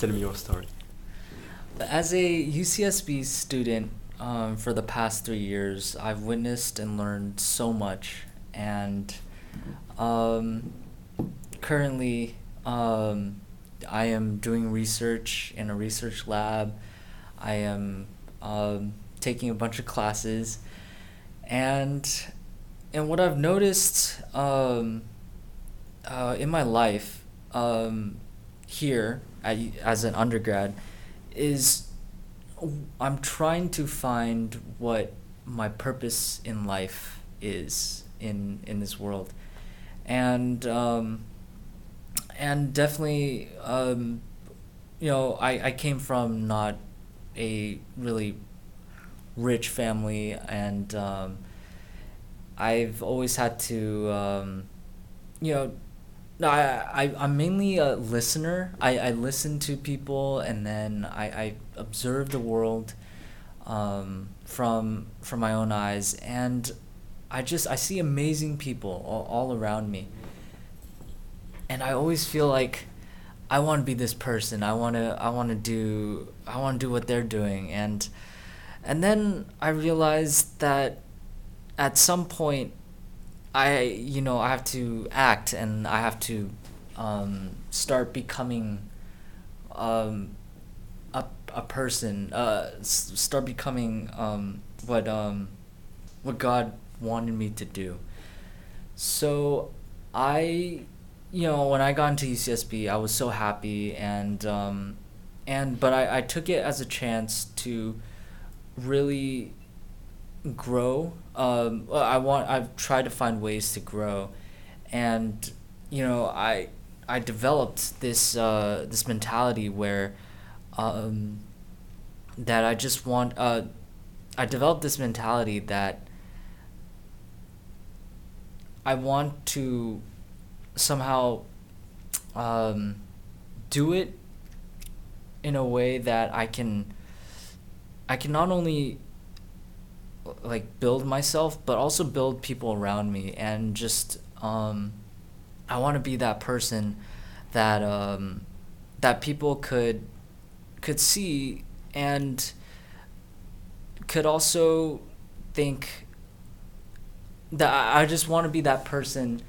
tell me your story. As a UCSB student um, for the past three years, I've witnessed and learned so much, and um, currently um, I am doing research in a research lab. I am um, taking a bunch of classes, and and what I've noticed um, uh, in my life um, here as an undergrad is I'm trying to find what my purpose in life is in in this world, and um, and definitely um, you know I, I came from not a really rich family and um, I've always had to um, you know no, I, I I'm mainly a listener. I, I listen to people and then I, I observe the world um, from from my own eyes and I just I see amazing people all, all around me. And I always feel like I want to be this person. I want to I want to do I want to do what they're doing and and then I realized that at some point I you know I have to act and I have to um, start becoming um, a a person. Uh, s- start becoming um, what um, what God wanted me to do. So I you know when I got into UCSB I was so happy and um, and but I, I took it as a chance to really grow. Um, I want. I've tried to find ways to grow, and you know, I I developed this uh, this mentality where, um, that I just want. Uh, I developed this mentality that I want to somehow um, do it in a way that I can. I can not only like build myself but also build people around me and just um I want to be that person that um that people could could see and could also think that I I just want to be that person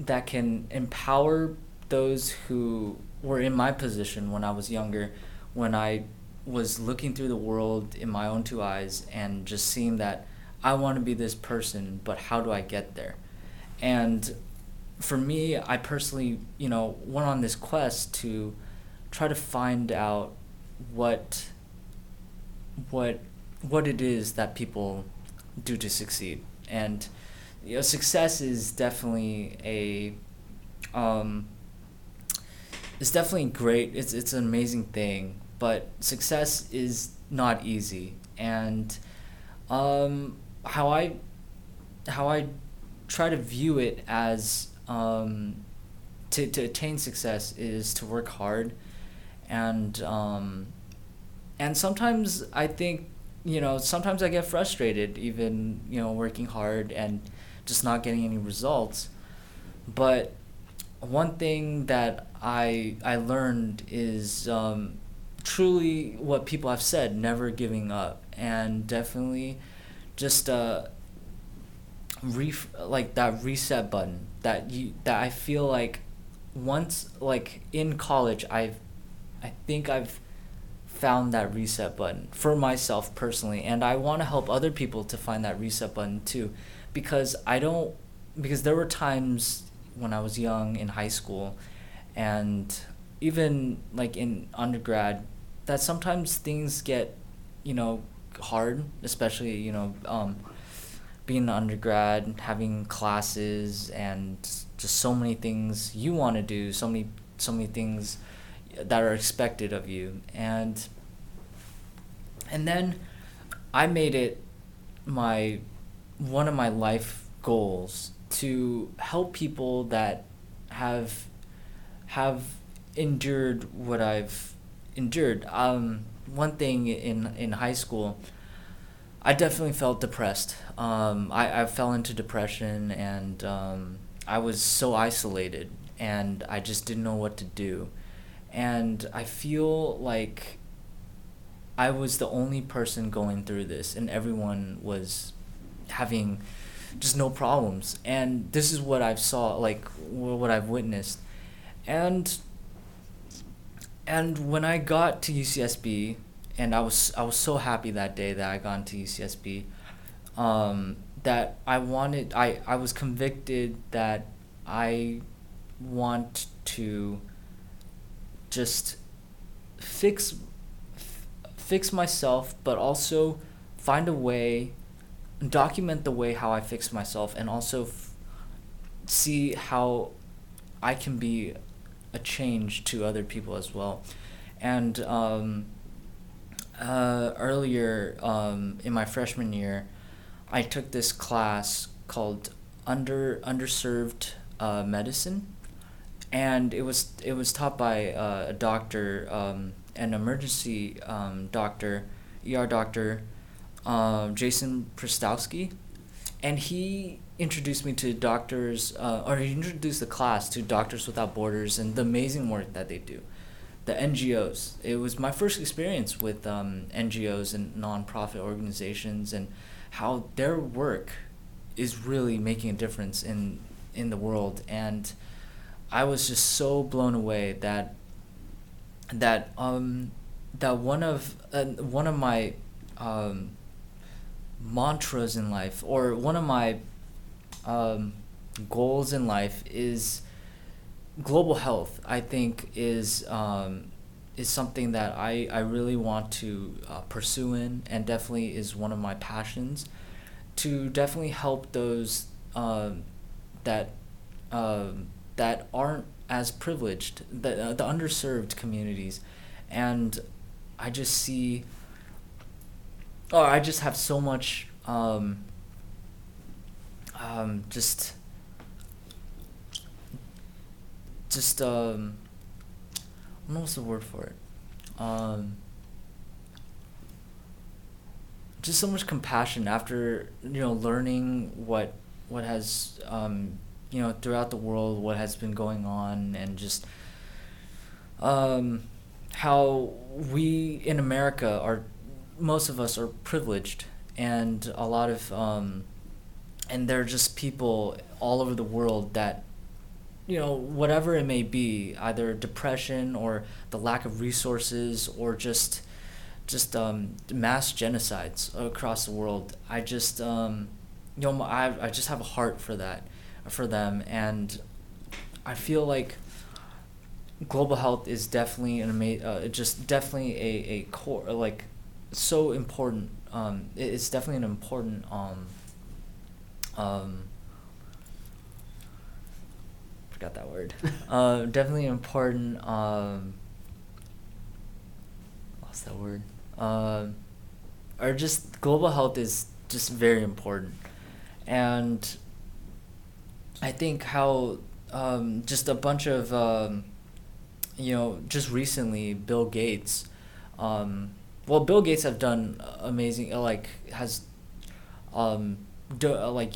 that can empower those who were in my position when I was younger when I was looking through the world in my own two eyes and just seeing that I want to be this person, but how do I get there? And for me, I personally, you know, went on this quest to try to find out what what what it is that people do to succeed. And you know, success is definitely a um, it's definitely great. It's it's an amazing thing, but success is not easy. And um, how I how I try to view it as um, to to attain success is to work hard, and um, and sometimes I think you know sometimes I get frustrated even you know working hard and just not getting any results, but one thing that I I learned is um, truly what people have said, never giving up, and definitely just uh, ref- like that reset button that you that I feel like once like in college I've I think I've found that reset button for myself personally. And I want to help other people to find that reset button too. Because I don't because there were times when I was young in high school and even like in undergrad that sometimes things get you know hard especially you know um, being an undergrad having classes and just so many things you want to do so many so many things that are expected of you. And and then I made it my one of my life goals to help people that have have endured what I've endured. Um, one thing in in high school, I definitely felt depressed. Um, I, I fell into depression and um, I was so isolated and I just didn't know what to do. and I feel like I was the only person going through this, and everyone was having just no problems. And this is what I've saw, like what I've witnessed, and and when I got to UCSB, and I was I was so happy that day that I got into UCSB, um, that I wanted I I was convicted that I want to just fix fix myself, but also find a way, document the way how I fix myself, and also f- see how I can be a change to other people as well. And um, uh, earlier um, in my freshman year, I took this class called under underserved uh, medicine, and it was it was taught by uh, a doctor, um, an emergency um, doctor, ER doctor, um, Jason Pristowski, and he introduced me to doctors, uh, or he introduced the class to Doctors Without Borders and the amazing work that they do. The NGOs. It was my first experience with um, NGOs and nonprofit organizations and how their work is really making a difference in in the world. And I was just so blown away that that um, that one of uh, one of my um, mantras in life or one of my um, goals in life is global health. I think is um, is something that I, I really want to uh, pursue in and definitely is one of my passions to definitely help those um, that um, that aren't as privileged the, uh, the underserved communities and I just see oh I just have so much um, um, just just um I don't know what's the word for it. Um, just so much compassion after you know learning what what has um, you know throughout the world what has been going on and just um, how we in America are most of us are privileged and a lot of um, and there are just people all over the world that you know whatever it may be either depression or the lack of resources or just just um, mass genocides across the world. I just um, you know I, I just have a heart for that for them. And i feel like global health is definitely an amazing uh, just definitely a, a core like so important um, it's definitely an important um, um, forgot that word. uh, definitely important. Um, lost that word. Um, or just global health is just very important, and I think how um, just a bunch of um, you know just recently Bill Gates. Um, well, Bill Gates have done amazing. Like has um, do, uh, like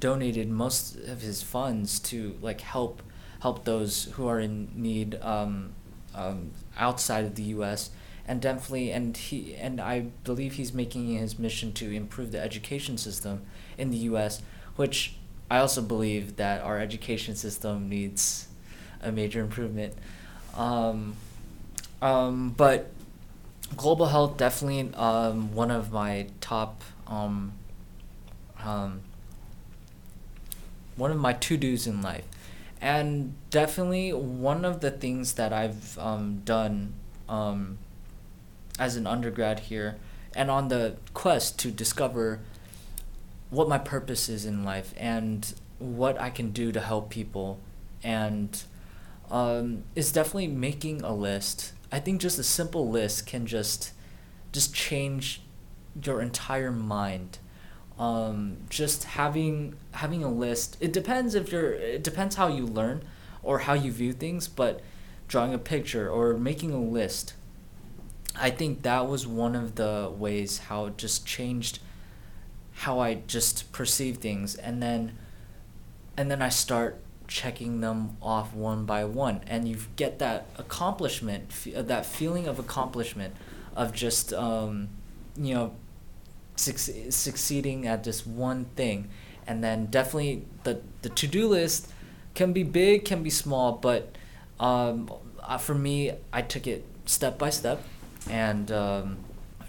donated most of his funds to like help help those who are in need um, um, outside of the U.S. and definitely and he and I believe he's making his mission to improve the education system in the U.S. which I also believe that our education system needs a major improvement. Um, um, but global health definitely um, one of my top um, um, one of my to dos in life, and definitely one of the things that I've um, done um, as an undergrad here, and on the quest to discover what my purpose is in life and what I can do to help people, and um, is definitely making a list. I think just a simple list can just just change your entire mind um, just having having a list. It depends if you're it depends how you learn or how you view things but drawing a picture or making a list i think that was one of the ways how it just changed how i just perceive things. And then and then i start checking them off one by one. And you get that accomplishment that feeling of accomplishment of just um, you know suc- succeeding at just one thing. And then definitely the the to-do list can be big can be small but um, uh, for me i took it step by step and um,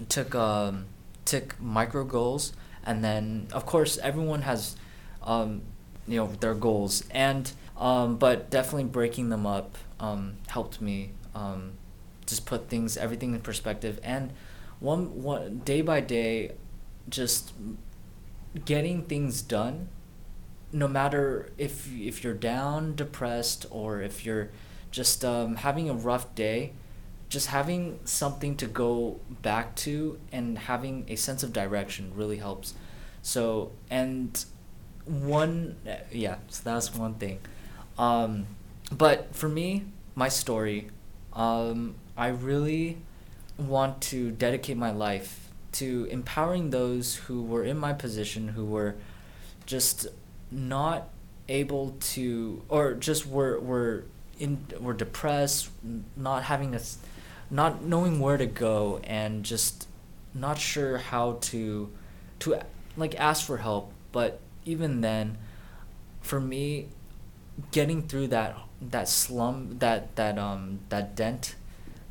took um, took micro goals. And then of course everyone has um, you know their goals. And um, but definitely breaking them up um, helped me just put things everything in perspective. And one one day by day just getting things done no matter if if you're down depressed or if you're just um, having a rough day just having something to go back to and having a sense of direction really helps. So and one yeah so that's one thing. Um, but for me my story um, i really want to dedicate my life to empowering those who were in my position who were just not able to or just were were in were depressed not having a not knowing where to go and just not sure how to to like ask for help. But even then for me getting through that that slum that that um that dent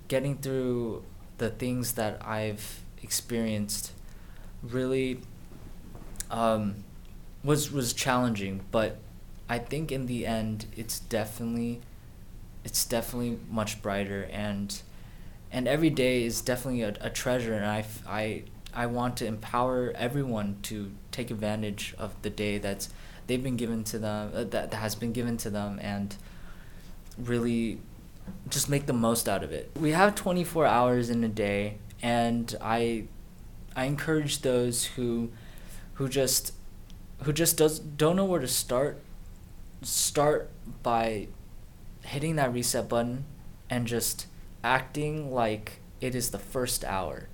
getting through the things that I've experienced really um, was was challenging, but I think in the end it's definitely it's definitely much brighter and and every day is definitely a, a treasure and I, I, I want to empower everyone to take advantage of the day that's they've been given to them uh, that, that has been given to them and really just make the most out of it. We have 24 hours in a day and I I encourage those who who just who just does don't know where to start start by hitting that reset button and just acting like it is the first hour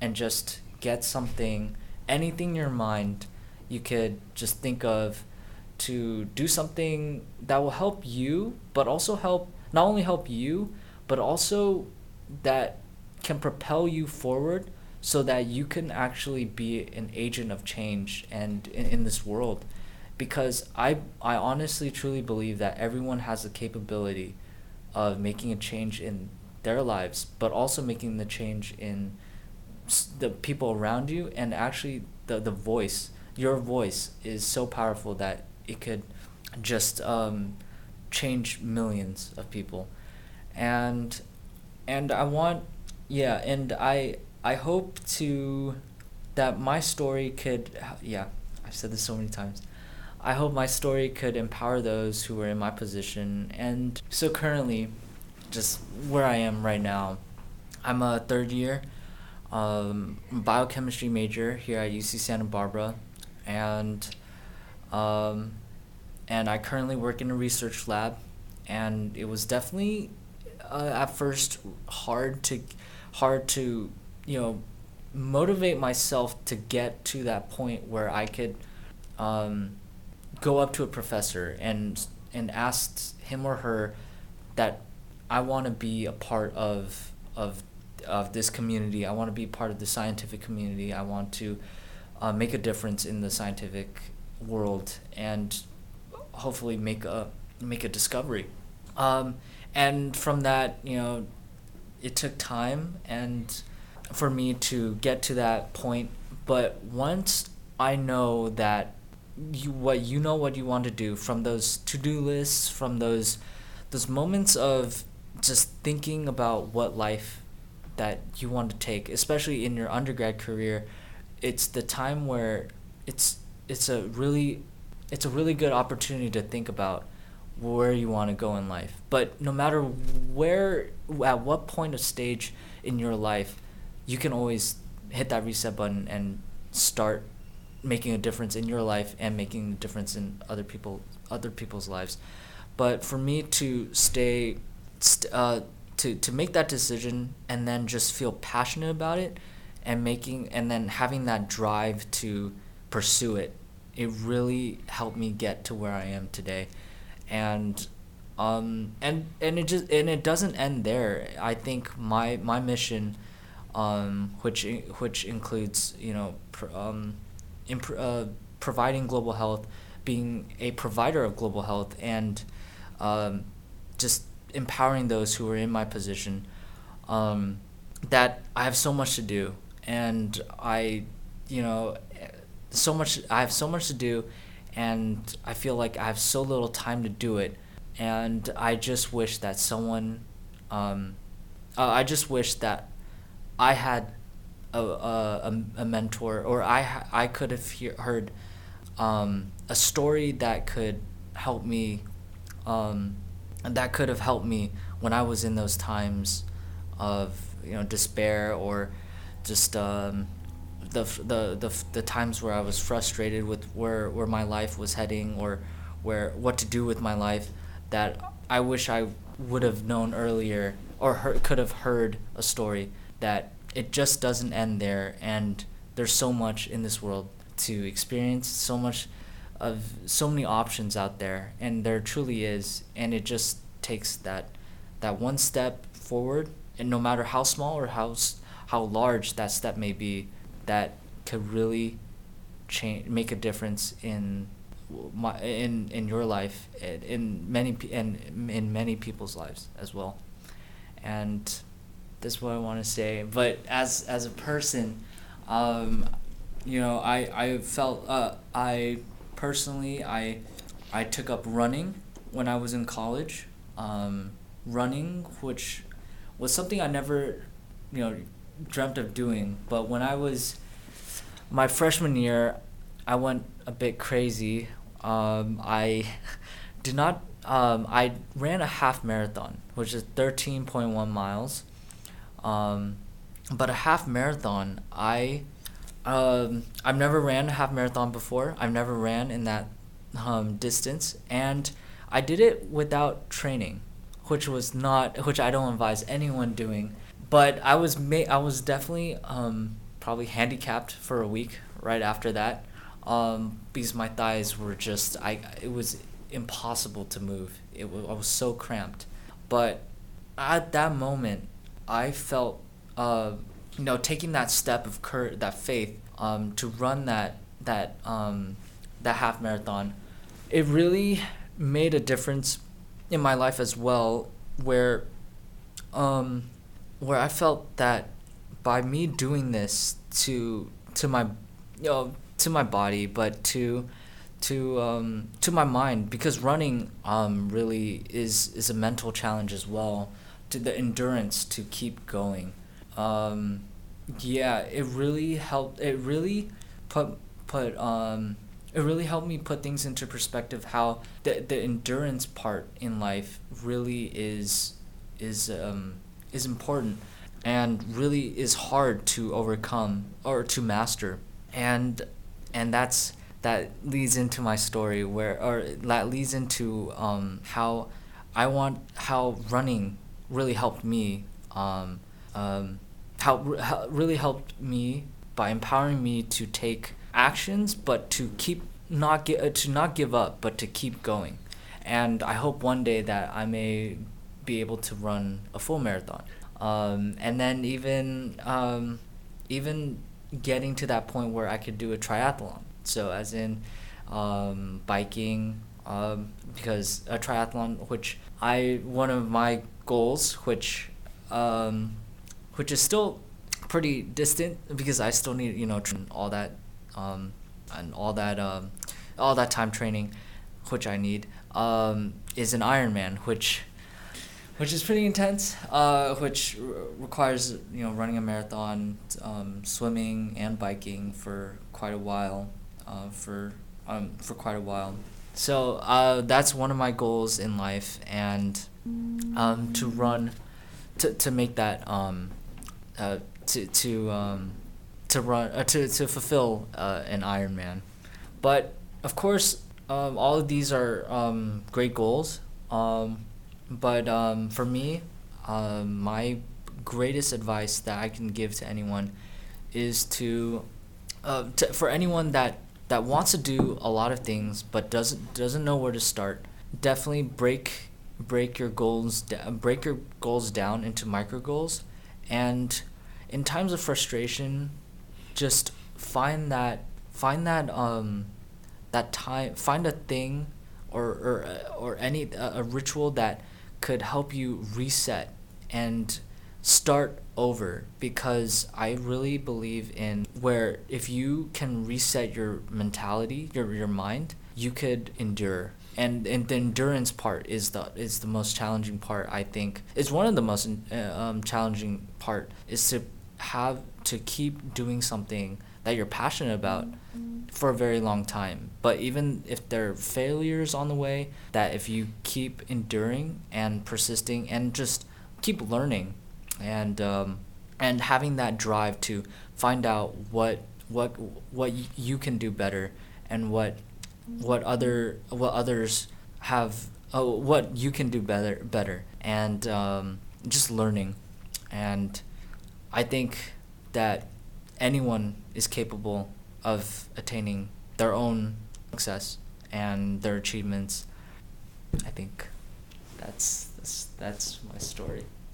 and just get something anything in your mind you could just think of to do something that will help you but also help not only help you, but also that can propel you forward so that you can actually be an agent of change and in, in this world. Because I I honestly truly believe that everyone has the capability of making a change in their lives but also making the change in the people around you. And actually the the voice your voice is so powerful that it could just um, change millions of people. And and i want yeah and i i hope to that my story could yeah i've said this so many times. I hope my story could empower those who are in my position and so currently just where i am right now i'm a third year um, biochemistry major here at uc santa barbara and um, and I currently work in a research lab, and it was definitely uh, at first hard to hard to you know motivate myself to get to that point where I could um, go up to a professor and and ask him or her that I want to be a part of of of this community. I want to be part of the scientific community. I want to uh, make a difference in the scientific world and hopefully make a make a discovery. Um, and from that, you know, it took time and for me to get to that point. But once I know that you what you know what you want to do from those to do lists, from those those moments of just thinking about what life that you want to take, especially in your undergrad career, it's the time where it's it's a really it's a really good opportunity to think about where you want to go in life. But no matter where, at what point of stage in your life, you can always hit that reset button and start making a difference in your life and making a difference in other people other people's lives. But for me to stay, st- uh, to to make that decision and then just feel passionate about it, and making and then having that drive to pursue it it really helped me get to where I am today. And um, and and it just and it doesn't end there. I think my my mission, um, which which includes you know pr- um, imp- uh, providing global health, being a provider of global health, and um, just empowering those who are in my position. Um, that I have so much to do, and I, you know, so much. I have so much to do, and I feel like I have so little time to do it, and I just wish that someone, um, uh, I just wish that I had a, a, a mentor or I I could have he- heard um, a story that could help me um, that could have helped me when I was in those times of you know despair or just um, the, the the the times where I was frustrated with where where my life was heading or where what to do with my life that I wish I would have known earlier or heard, could have heard a story that it just doesn't end there and there's so much in this world to experience so much of so many options out there and there truly is and it just takes that that one step forward and no matter how small or how how large that step may be that could really change make a difference in my in in your life in many and in many people's lives as well. And that's what I want to say but as as a person um, you know I I felt uh, I personally I I took up running when I was in college. Um, running which was something I never you know dreamt of doing but when I was my freshman year I went a bit crazy um, I did not. Um, I ran a half marathon, which is thirteen point one miles. Um, but a half marathon, I, um, I've never ran a half marathon before. I've never ran in that um, distance, and I did it without training, which was not, which I don't advise anyone doing. But I was ma- I was definitely um, probably handicapped for a week right after that um, because my thighs were just I it was impossible to move. It was, I was so cramped, but at that moment, I felt uh, you know taking that step of cur- that faith um, to run that that um, that half marathon, it really made a difference in my life as well. Where um, where I felt that by me doing this to to my you know to my body, but to to um, to my mind because running um, really is is a mental challenge as well. To the endurance to keep going. Um, yeah, it really helped. It really put put um, it really helped me put things into perspective. How the the endurance part in life really is is um, is important and really is hard to overcome or to master. And and that's that leads into my story where or that leads into um, how I want how running really helped me um, um, how, how really helped me by empowering me to take actions but to keep not get uh, to not give up but to keep going. And I hope one day that I may be able to run a full marathon um, and then even um, even getting to that point where I could do a triathlon. So as in um, biking, um, because a triathlon, which I one of my goals, which um, which is still pretty distant because I still need you know all that um, and all that all that time training, which I need, is an Ironman, which which is pretty intense, uh, which r- requires you know running a marathon, um, swimming and biking for quite a while, uh, for um, for quite a while. So uh, that's one of my goals in life, and um, to run, to, to make that um, uh, to to um, to run uh, to to fulfill uh, an Ironman, but of course um, all of these are um, great goals. Um, but um, for me, um, my greatest advice that I can give to anyone is to, uh, to for anyone that that wants to do a lot of things but doesn't doesn't know where to start definitely break break your goals break your goals down into micro goals. And in times of frustration just find that find that um that time find a thing or or uh, or any a, a ritual that could help you reset and start over because I really believe in where if you can reset your mentality, your your mind, you could endure. And and the endurance part is the is the most challenging part. I think it's one of the most uh, um, challenging part is to have to keep doing something that you're passionate about for a very long time. But even if there are failures on the way, that if you keep enduring and persisting and just keep learning and um, and having that drive to find out what what what you can do better and what what other what others have oh, what you can do better better and um, just learning and I think that anyone is capable of attaining their own success and their achievements. I think that's that's, that's my story.